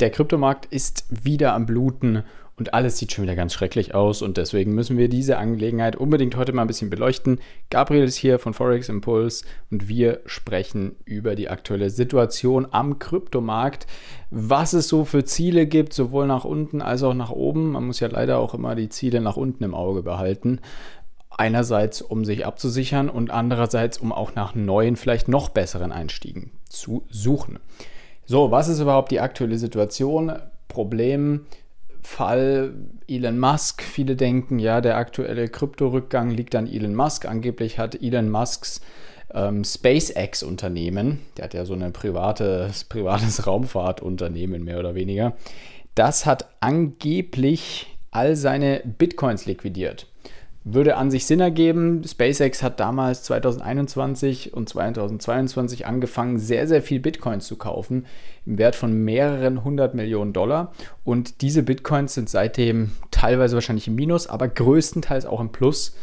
Der Kryptomarkt ist wieder am Bluten und alles sieht schon wieder ganz schrecklich aus und deswegen müssen wir diese Angelegenheit unbedingt heute mal ein bisschen beleuchten. Gabriel ist hier von Forex Impulse und wir sprechen über die aktuelle Situation am Kryptomarkt, was es so für Ziele gibt, sowohl nach unten als auch nach oben. Man muss ja leider auch immer die Ziele nach unten im Auge behalten. Einerseits, um sich abzusichern und andererseits, um auch nach neuen, vielleicht noch besseren Einstiegen zu suchen. So, was ist überhaupt die aktuelle Situation? Problem, Fall Elon Musk. Viele denken, ja, der aktuelle Kryptorückgang liegt an Elon Musk. Angeblich hat Elon Musks ähm, SpaceX-Unternehmen, der hat ja so ein privates, privates Raumfahrtunternehmen mehr oder weniger, das hat angeblich all seine Bitcoins liquidiert würde an sich Sinn ergeben. SpaceX hat damals 2021 und 2022 angefangen, sehr, sehr viel Bitcoins zu kaufen, im Wert von mehreren hundert Millionen Dollar. Und diese Bitcoins sind seitdem teilweise wahrscheinlich im Minus, aber größtenteils auch im Plus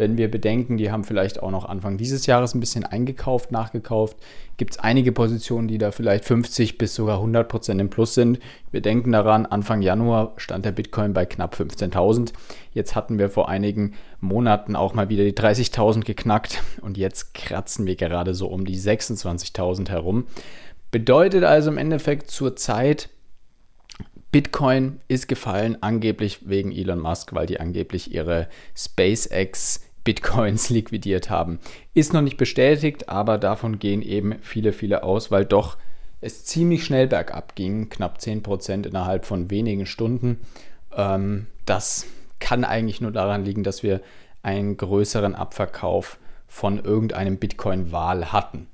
wenn wir bedenken, die haben vielleicht auch noch Anfang dieses Jahres ein bisschen eingekauft, nachgekauft, gibt es einige Positionen, die da vielleicht 50 bis sogar 100 Prozent im Plus sind. Wir denken daran, Anfang Januar stand der Bitcoin bei knapp 15.000. Jetzt hatten wir vor einigen Monaten auch mal wieder die 30.000 geknackt und jetzt kratzen wir gerade so um die 26.000 herum. Bedeutet also im Endeffekt zur Zeit, Bitcoin ist gefallen, angeblich wegen Elon Musk, weil die angeblich ihre SpaceX Bitcoins liquidiert haben. Ist noch nicht bestätigt, aber davon gehen eben viele, viele aus, weil doch es ziemlich schnell bergab ging, knapp 10% innerhalb von wenigen Stunden. Ähm, das kann eigentlich nur daran liegen, dass wir einen größeren Abverkauf von irgendeinem Bitcoin-Wahl hatten.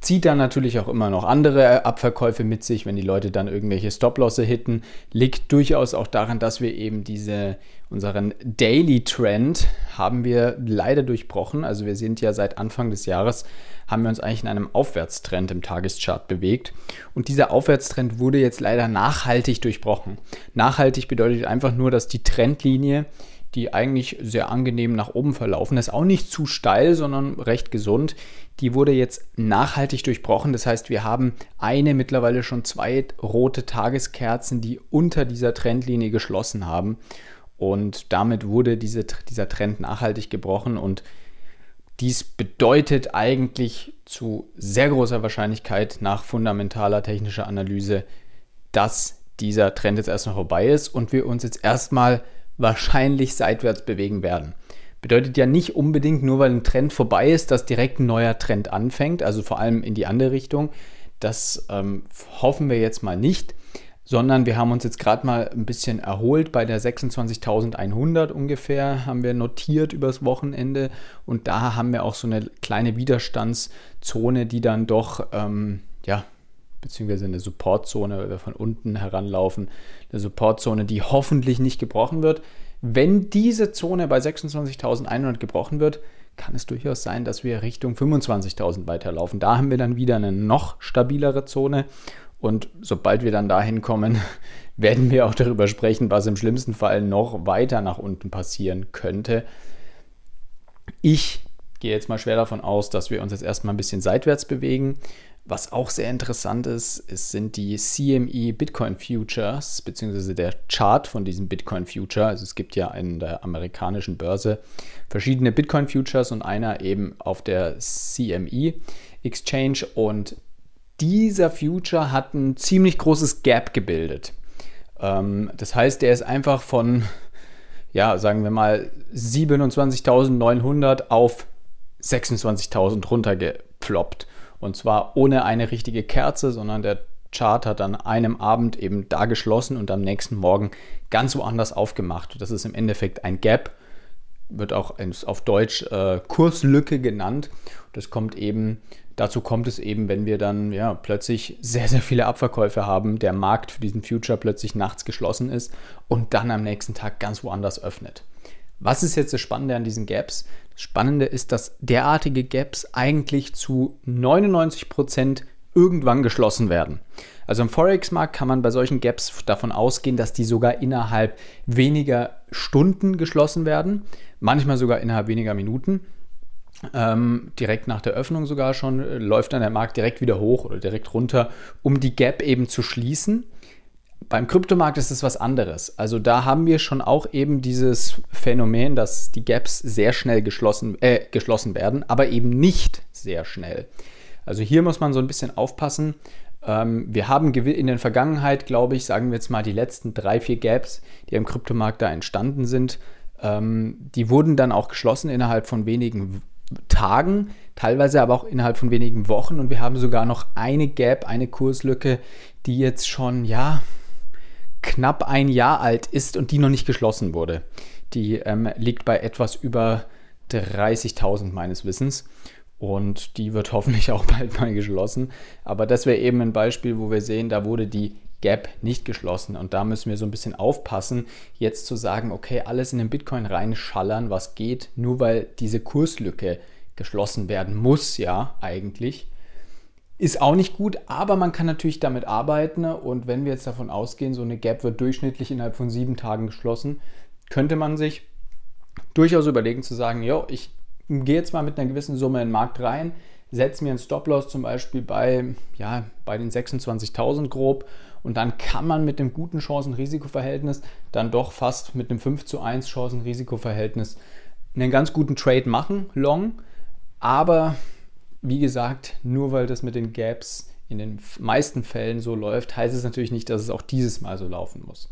Zieht dann natürlich auch immer noch andere Abverkäufe mit sich, wenn die Leute dann irgendwelche Stop-Losse hitten. Liegt durchaus auch daran, dass wir eben diese, unseren Daily Trend haben wir leider durchbrochen. Also wir sind ja seit Anfang des Jahres, haben wir uns eigentlich in einem Aufwärtstrend im Tageschart bewegt. Und dieser Aufwärtstrend wurde jetzt leider nachhaltig durchbrochen. Nachhaltig bedeutet einfach nur, dass die Trendlinie die eigentlich sehr angenehm nach oben verlaufen ist. Auch nicht zu steil, sondern recht gesund. Die wurde jetzt nachhaltig durchbrochen. Das heißt, wir haben eine, mittlerweile schon zwei rote Tageskerzen, die unter dieser Trendlinie geschlossen haben. Und damit wurde diese, dieser Trend nachhaltig gebrochen. Und dies bedeutet eigentlich zu sehr großer Wahrscheinlichkeit nach fundamentaler technischer Analyse, dass dieser Trend jetzt erstmal vorbei ist und wir uns jetzt erstmal wahrscheinlich seitwärts bewegen werden. Bedeutet ja nicht unbedingt nur, weil ein Trend vorbei ist, dass direkt ein neuer Trend anfängt, also vor allem in die andere Richtung. Das ähm, hoffen wir jetzt mal nicht, sondern wir haben uns jetzt gerade mal ein bisschen erholt bei der 26.100 ungefähr, haben wir notiert übers Wochenende und da haben wir auch so eine kleine Widerstandszone, die dann doch, ähm, ja, beziehungsweise eine Supportzone, weil wir von unten heranlaufen, eine Supportzone, die hoffentlich nicht gebrochen wird. Wenn diese Zone bei 26.100 gebrochen wird, kann es durchaus sein, dass wir Richtung 25.000 weiterlaufen. Da haben wir dann wieder eine noch stabilere Zone und sobald wir dann dahin kommen, werden wir auch darüber sprechen, was im schlimmsten Fall noch weiter nach unten passieren könnte. Ich gehe jetzt mal schwer davon aus, dass wir uns jetzt erstmal ein bisschen seitwärts bewegen. Was auch sehr interessant ist, ist sind die CME Bitcoin Futures, beziehungsweise der Chart von diesem Bitcoin Future. Also es gibt ja in der amerikanischen Börse verschiedene Bitcoin Futures und einer eben auf der CME Exchange. Und dieser Future hat ein ziemlich großes Gap gebildet. Ähm, das heißt, der ist einfach von, ja, sagen wir mal, 27.900 auf 26.000 runtergeploppt. Und zwar ohne eine richtige Kerze, sondern der Chart hat an einem Abend eben da geschlossen und am nächsten Morgen ganz woanders aufgemacht. Das ist im Endeffekt ein Gap, wird auch auf Deutsch äh, Kurslücke genannt. Das kommt eben, dazu kommt es eben, wenn wir dann ja plötzlich sehr, sehr viele Abverkäufe haben, der Markt für diesen Future plötzlich nachts geschlossen ist und dann am nächsten Tag ganz woanders öffnet. Was ist jetzt das Spannende an diesen Gaps? Das Spannende ist, dass derartige Gaps eigentlich zu 99 Prozent irgendwann geschlossen werden. Also im Forex-Markt kann man bei solchen Gaps davon ausgehen, dass die sogar innerhalb weniger Stunden geschlossen werden, manchmal sogar innerhalb weniger Minuten. Ähm, direkt nach der Öffnung sogar schon äh, läuft dann der Markt direkt wieder hoch oder direkt runter, um die Gap eben zu schließen. Beim Kryptomarkt ist es was anderes. Also da haben wir schon auch eben dieses Phänomen, dass die Gaps sehr schnell geschlossen, äh, geschlossen werden, aber eben nicht sehr schnell. Also hier muss man so ein bisschen aufpassen. Ähm, wir haben in der Vergangenheit, glaube ich, sagen wir jetzt mal die letzten drei, vier Gaps, die im Kryptomarkt da entstanden sind, ähm, die wurden dann auch geschlossen innerhalb von wenigen Tagen, teilweise aber auch innerhalb von wenigen Wochen. Und wir haben sogar noch eine Gap, eine Kurslücke, die jetzt schon, ja, knapp ein Jahr alt ist und die noch nicht geschlossen wurde. Die ähm, liegt bei etwas über 30.000 meines Wissens. Und die wird hoffentlich auch bald mal geschlossen. Aber das wäre eben ein Beispiel, wo wir sehen, da wurde die Gap nicht geschlossen. Und da müssen wir so ein bisschen aufpassen, jetzt zu sagen, okay, alles in den Bitcoin reinschallern, was geht, nur weil diese Kurslücke geschlossen werden muss, ja, eigentlich. Ist auch nicht gut, aber man kann natürlich damit arbeiten. Und wenn wir jetzt davon ausgehen, so eine Gap wird durchschnittlich innerhalb von sieben Tagen geschlossen, könnte man sich durchaus überlegen zu sagen, jo, ich gehe jetzt mal mit einer gewissen Summe in den Markt rein, setze mir einen Stop-Loss zum Beispiel bei, ja, bei den 26.000 grob und dann kann man mit dem guten Chancen-Risiko-Verhältnis dann doch fast mit einem 5 zu 1 Chancen-Risiko-Verhältnis einen ganz guten Trade machen, long. Aber wie gesagt, nur weil das mit den Gaps in den meisten Fällen so läuft, heißt es natürlich nicht, dass es auch dieses Mal so laufen muss.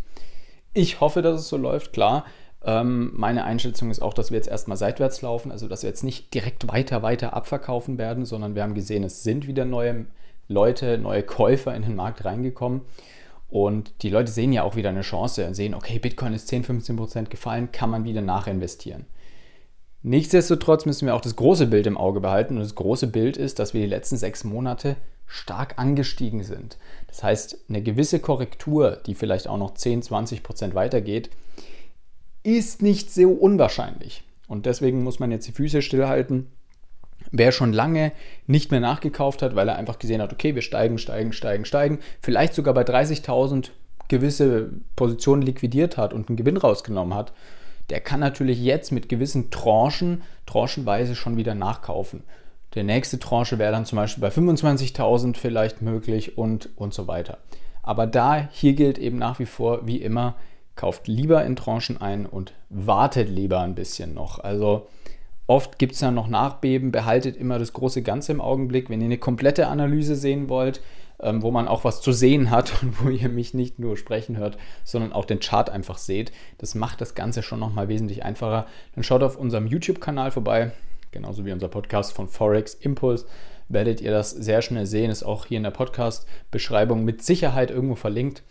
Ich hoffe, dass es so läuft, klar. Ähm, meine Einschätzung ist auch, dass wir jetzt erstmal seitwärts laufen, also dass wir jetzt nicht direkt weiter, weiter abverkaufen werden, sondern wir haben gesehen, es sind wieder neue Leute, neue Käufer in den Markt reingekommen. Und die Leute sehen ja auch wieder eine Chance und sehen, okay, Bitcoin ist 10, 15 Prozent gefallen, kann man wieder nachinvestieren. Nichtsdestotrotz müssen wir auch das große Bild im Auge behalten. Und das große Bild ist, dass wir die letzten sechs Monate stark angestiegen sind. Das heißt, eine gewisse Korrektur, die vielleicht auch noch 10, 20 Prozent weitergeht, ist nicht so unwahrscheinlich. Und deswegen muss man jetzt die Füße stillhalten. Wer schon lange nicht mehr nachgekauft hat, weil er einfach gesehen hat, okay, wir steigen, steigen, steigen, steigen, vielleicht sogar bei 30.000 gewisse Positionen liquidiert hat und einen Gewinn rausgenommen hat, der kann natürlich jetzt mit gewissen Tranchen, tranchenweise schon wieder nachkaufen. Der nächste Tranche wäre dann zum Beispiel bei 25.000 vielleicht möglich und, und so weiter. Aber da, hier gilt eben nach wie vor, wie immer, kauft lieber in Tranchen ein und wartet lieber ein bisschen noch. Also oft gibt es ja noch Nachbeben, behaltet immer das große Ganze im Augenblick. Wenn ihr eine komplette Analyse sehen wollt, ähm, wo man auch was zu sehen hat und wo ihr mich nicht nur sprechen hört, sondern auch den Chart einfach seht, das macht das Ganze schon nochmal wesentlich einfacher. Dann schaut auf unserem YouTube-Kanal vorbei, genauso wie unser Podcast von Forex Impulse werdet ihr das sehr schnell sehen. Ist auch hier in der Podcast-Beschreibung mit Sicherheit irgendwo verlinkt.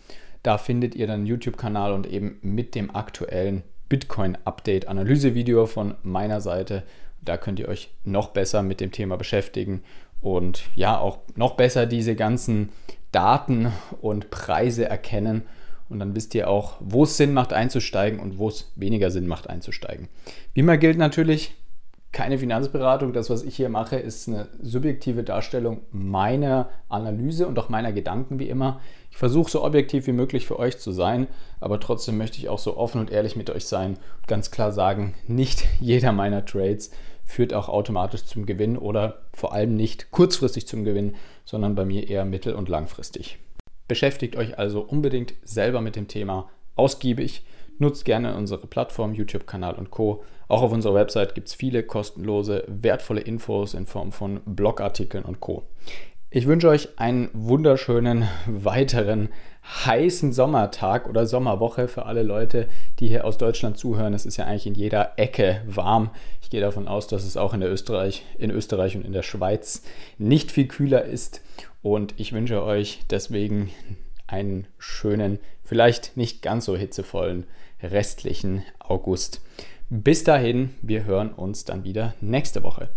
Da findet ihr dann YouTube-Kanal und eben mit dem aktuellen Bitcoin-Update-Analyse-Video von meiner Seite. Da könnt ihr euch noch besser mit dem Thema beschäftigen und ja, auch noch besser diese ganzen Daten und Preise erkennen. Und dann wisst ihr auch, wo es Sinn macht einzusteigen und wo es weniger Sinn macht einzusteigen. Wie immer gilt natürlich, keine Finanzberatung. Das, was ich hier mache, ist eine subjektive Darstellung meiner Analyse und auch meiner Gedanken wie immer. Ich versuche so objektiv wie möglich für euch zu sein, aber trotzdem möchte ich auch so offen und ehrlich mit euch sein und ganz klar sagen, nicht jeder meiner Trades führt auch automatisch zum Gewinn oder vor allem nicht kurzfristig zum Gewinn, sondern bei mir eher mittel- und langfristig. Beschäftigt euch also unbedingt selber mit dem Thema ausgiebig. Nutzt gerne unsere Plattform, YouTube-Kanal und Co. Auch auf unserer Website gibt es viele kostenlose, wertvolle Infos in Form von Blogartikeln und Co. Ich wünsche euch einen wunderschönen weiteren heißen Sommertag oder Sommerwoche für alle Leute, die hier aus Deutschland zuhören. Es ist ja eigentlich in jeder Ecke warm. Ich gehe davon aus, dass es auch in, Österreich, in Österreich und in der Schweiz nicht viel kühler ist. Und ich wünsche euch deswegen einen schönen, vielleicht nicht ganz so hitzevollen restlichen August. Bis dahin, wir hören uns dann wieder nächste Woche.